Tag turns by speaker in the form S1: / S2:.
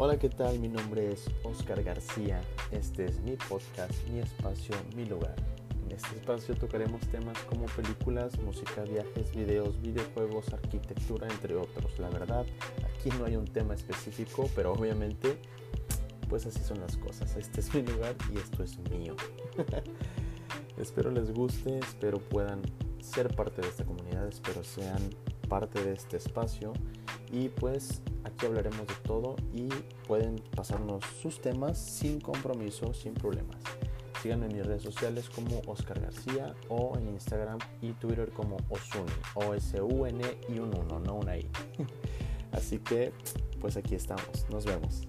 S1: Hola, ¿qué tal? Mi nombre es Oscar García. Este es mi podcast, mi espacio, mi lugar. En este espacio tocaremos temas como películas, música, viajes, videos, videojuegos, arquitectura, entre otros. La verdad, aquí no hay un tema específico, pero obviamente, pues así son las cosas. Este es mi lugar y esto es mío. espero les guste, espero puedan ser parte de esta comunidad, espero sean parte de este espacio y pues aquí hablaremos de todo y pueden pasarnos sus temas sin compromiso, sin problemas. Síganme en mis redes sociales como Oscar García o en Instagram y Twitter como Osuni, O-S-U-N y un 1, no una I. Así que pues aquí estamos, nos vemos.